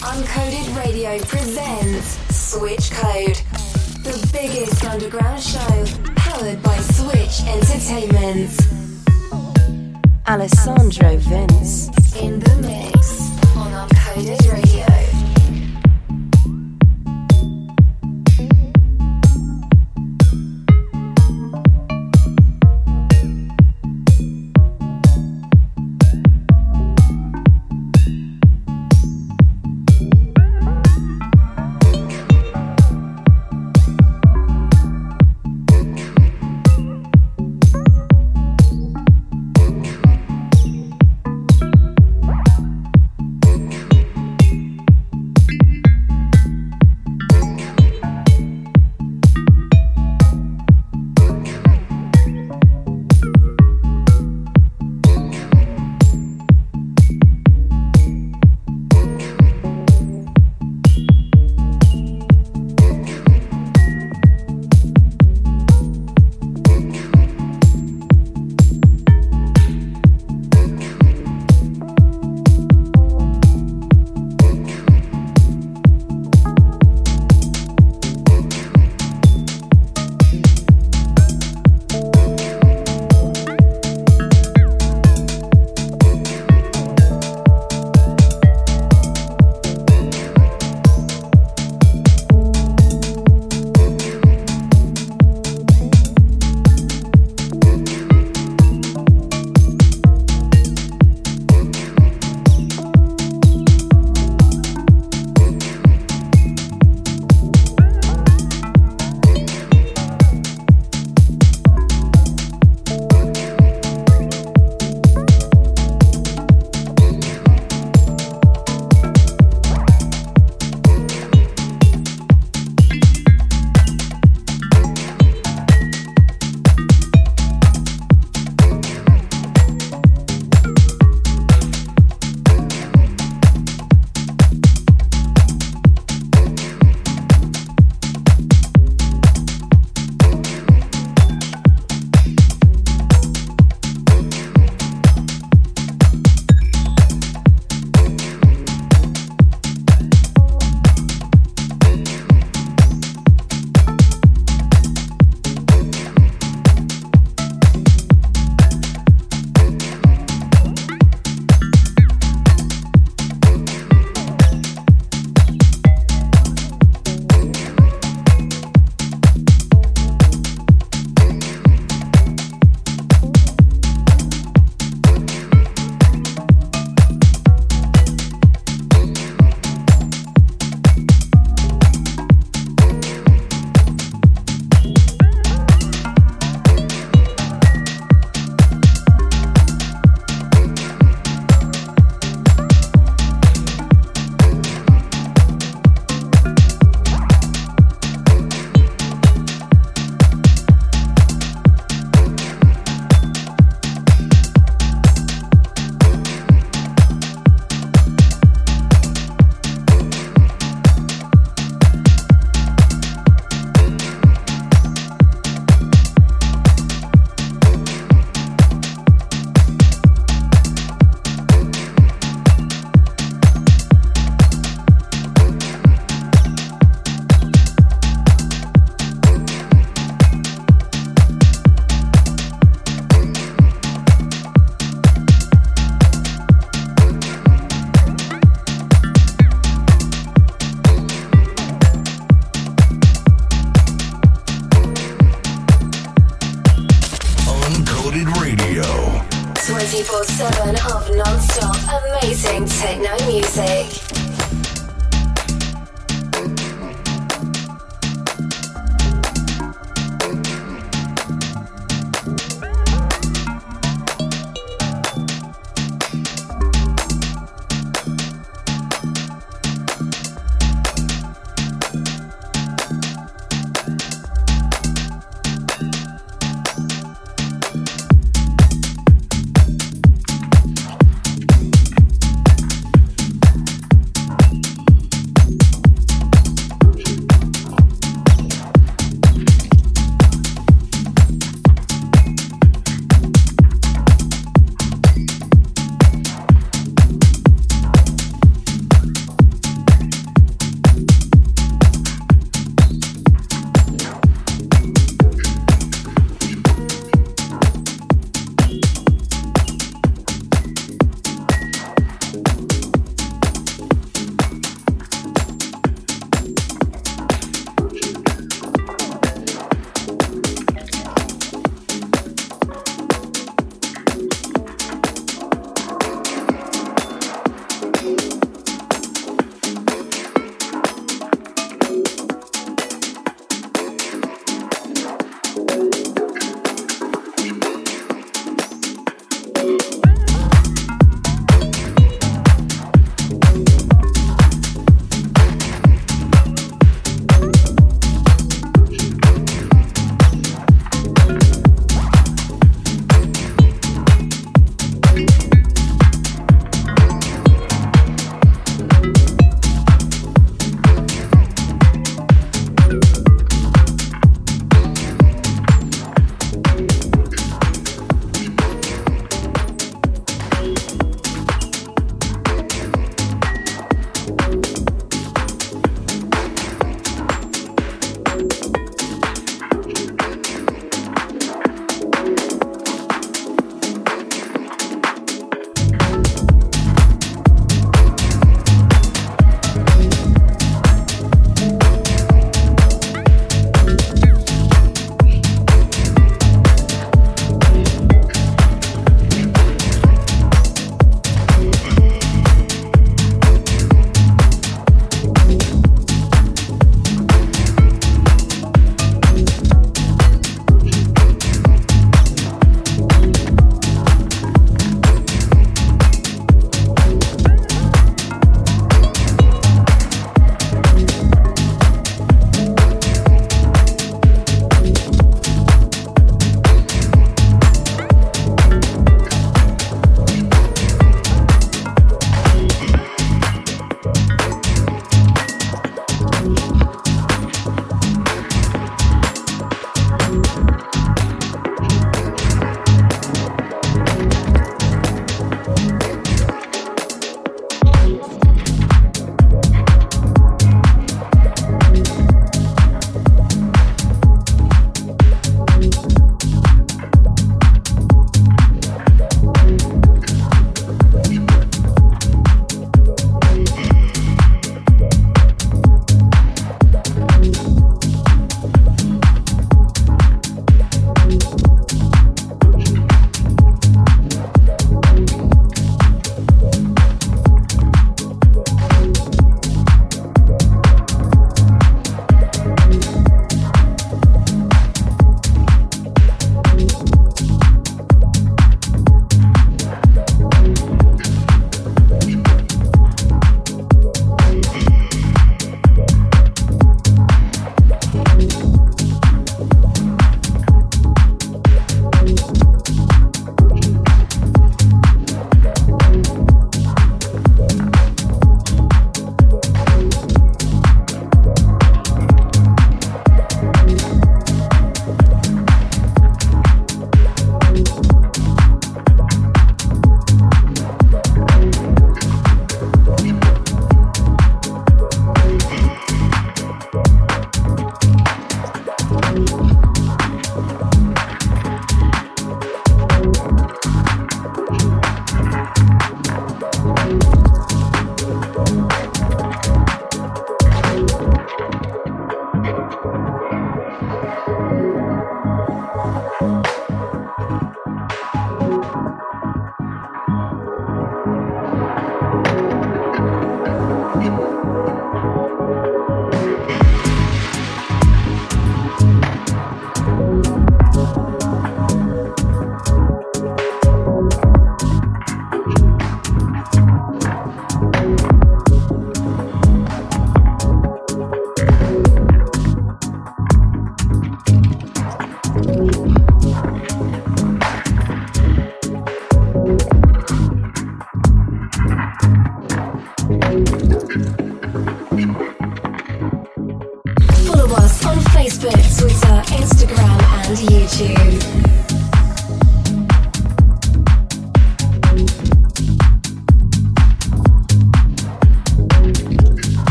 Uncoded Radio presents Switch Code, the biggest underground show powered by Switch Entertainment. Alessandro Vince in the mix on Uncoded Radio.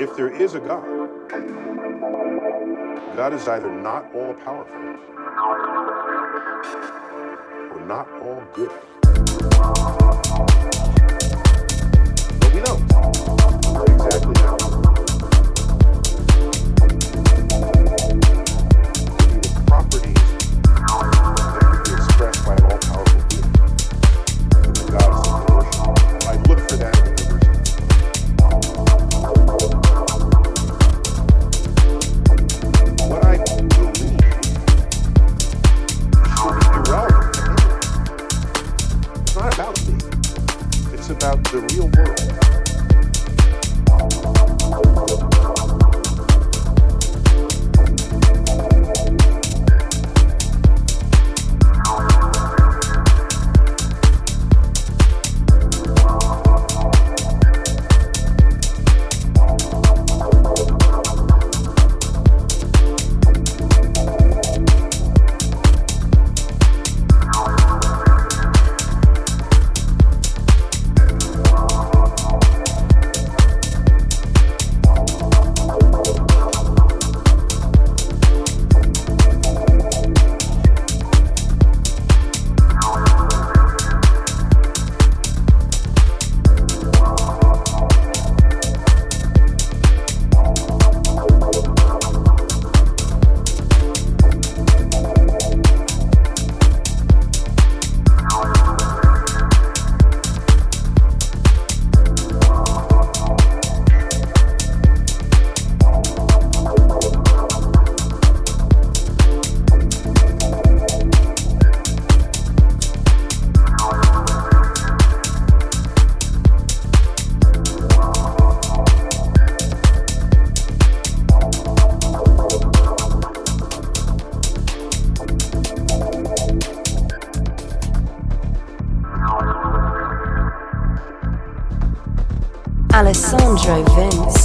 If there is a God, God is either not all powerful or not all good. But we don't exactly how. About the real world. Pedro Vince.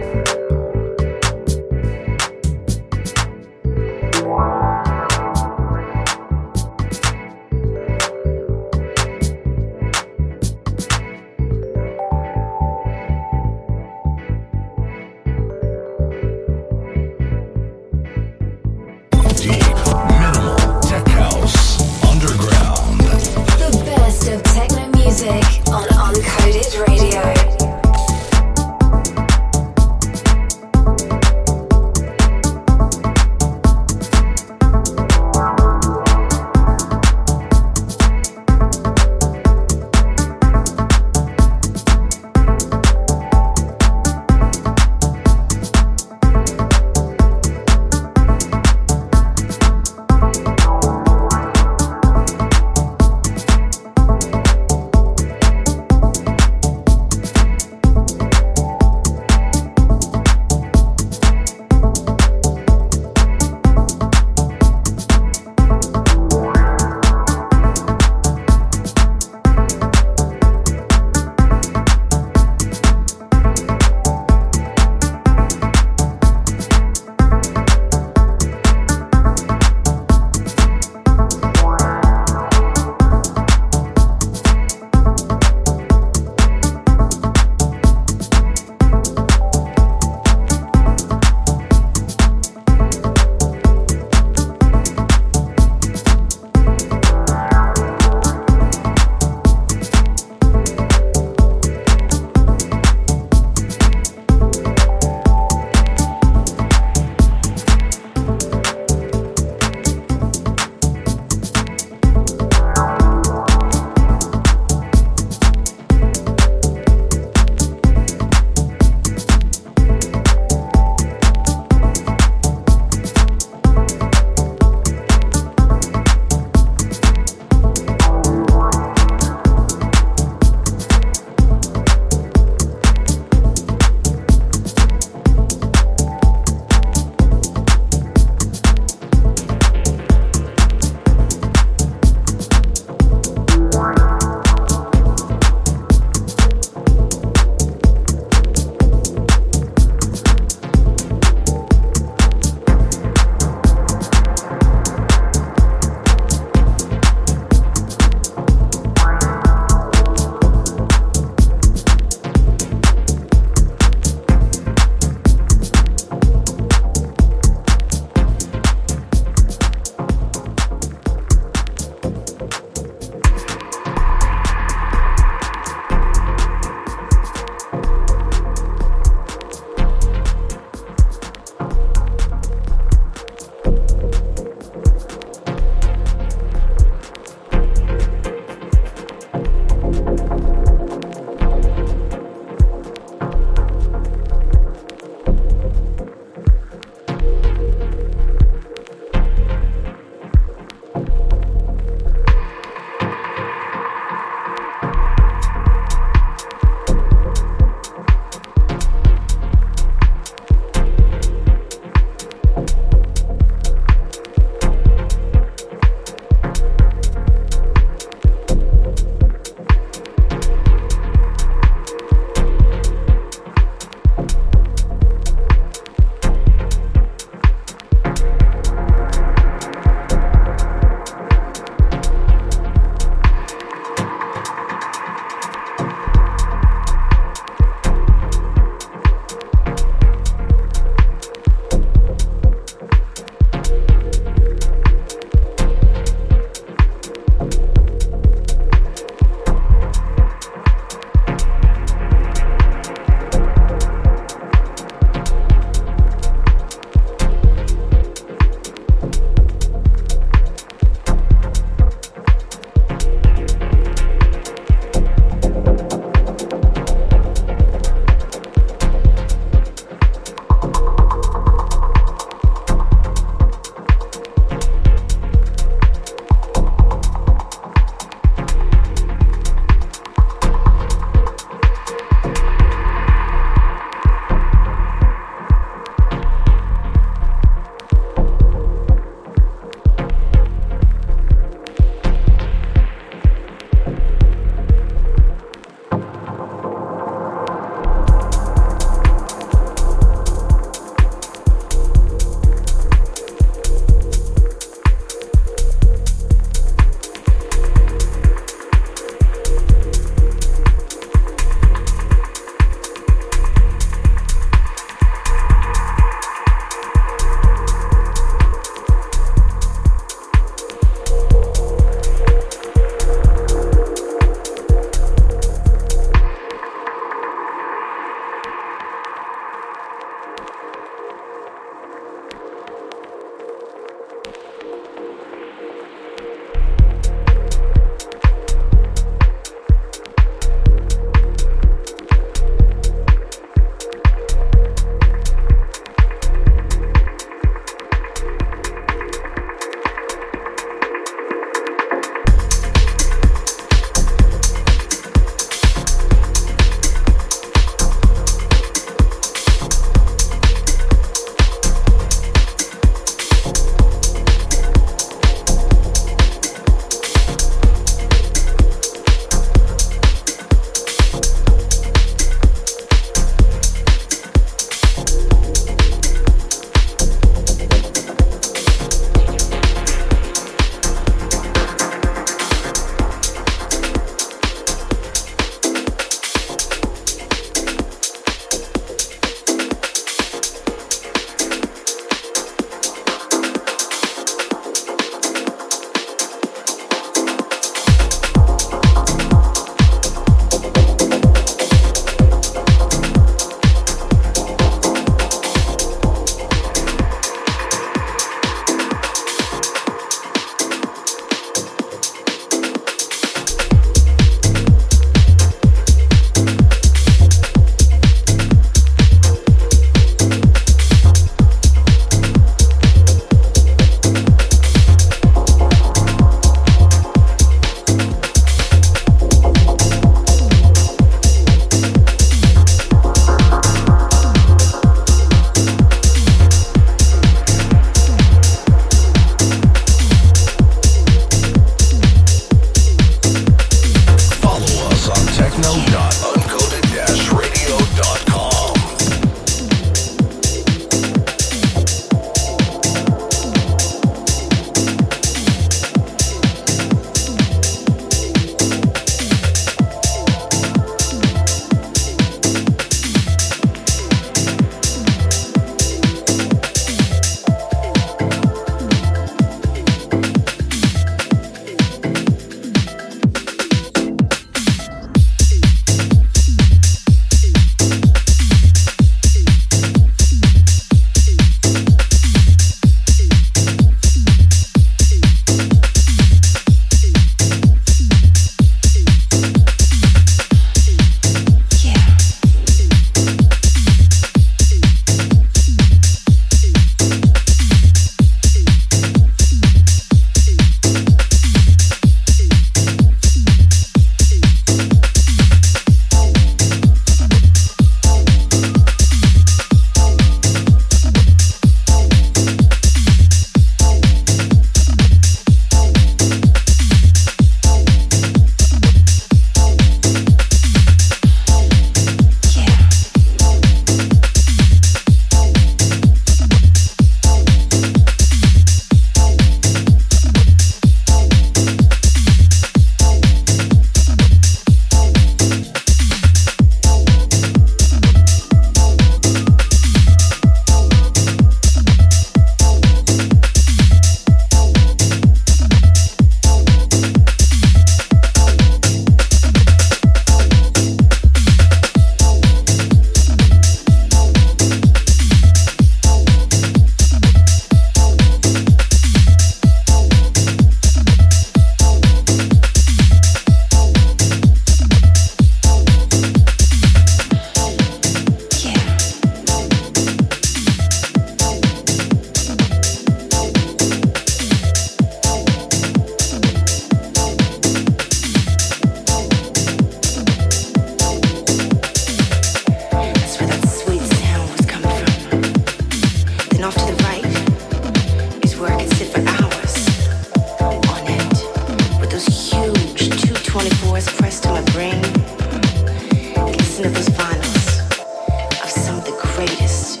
of some of the greatest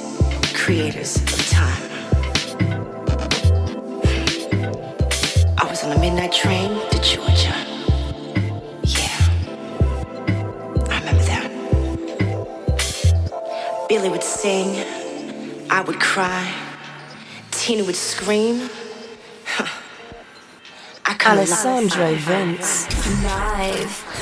creators of time. I was on a midnight train to Georgia. Yeah, I remember that. Billy would sing, I would cry, Tina would scream. Alessandro Vince. Live.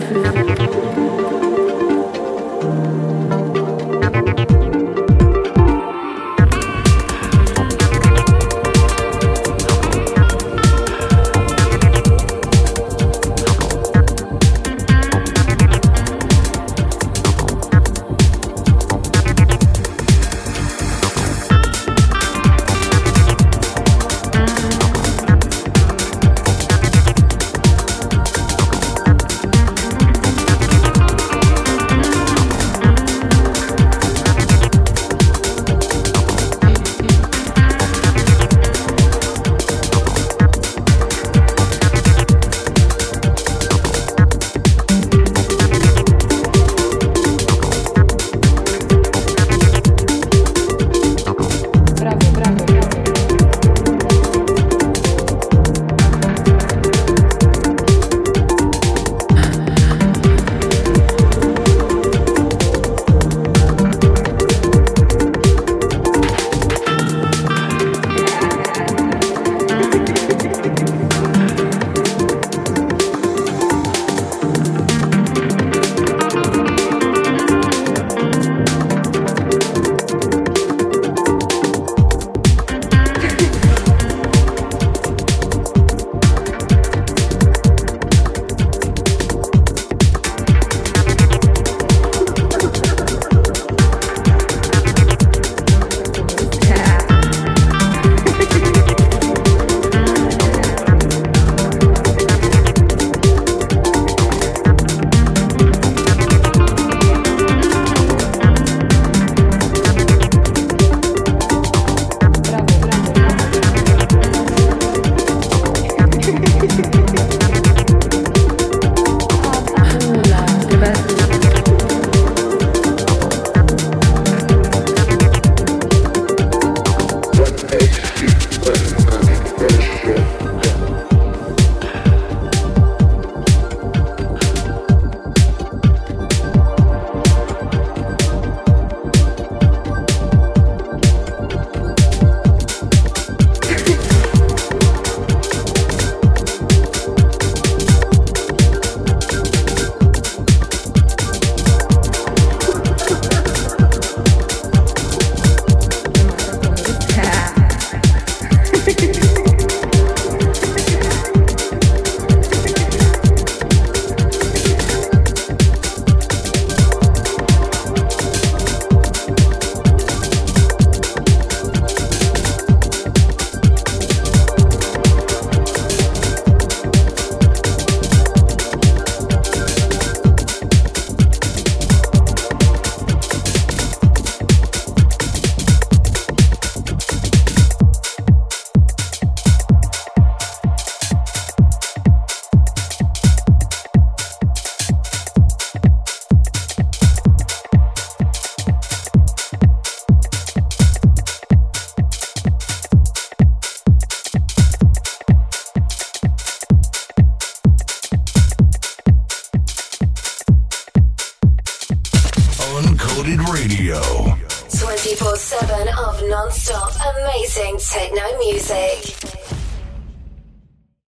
24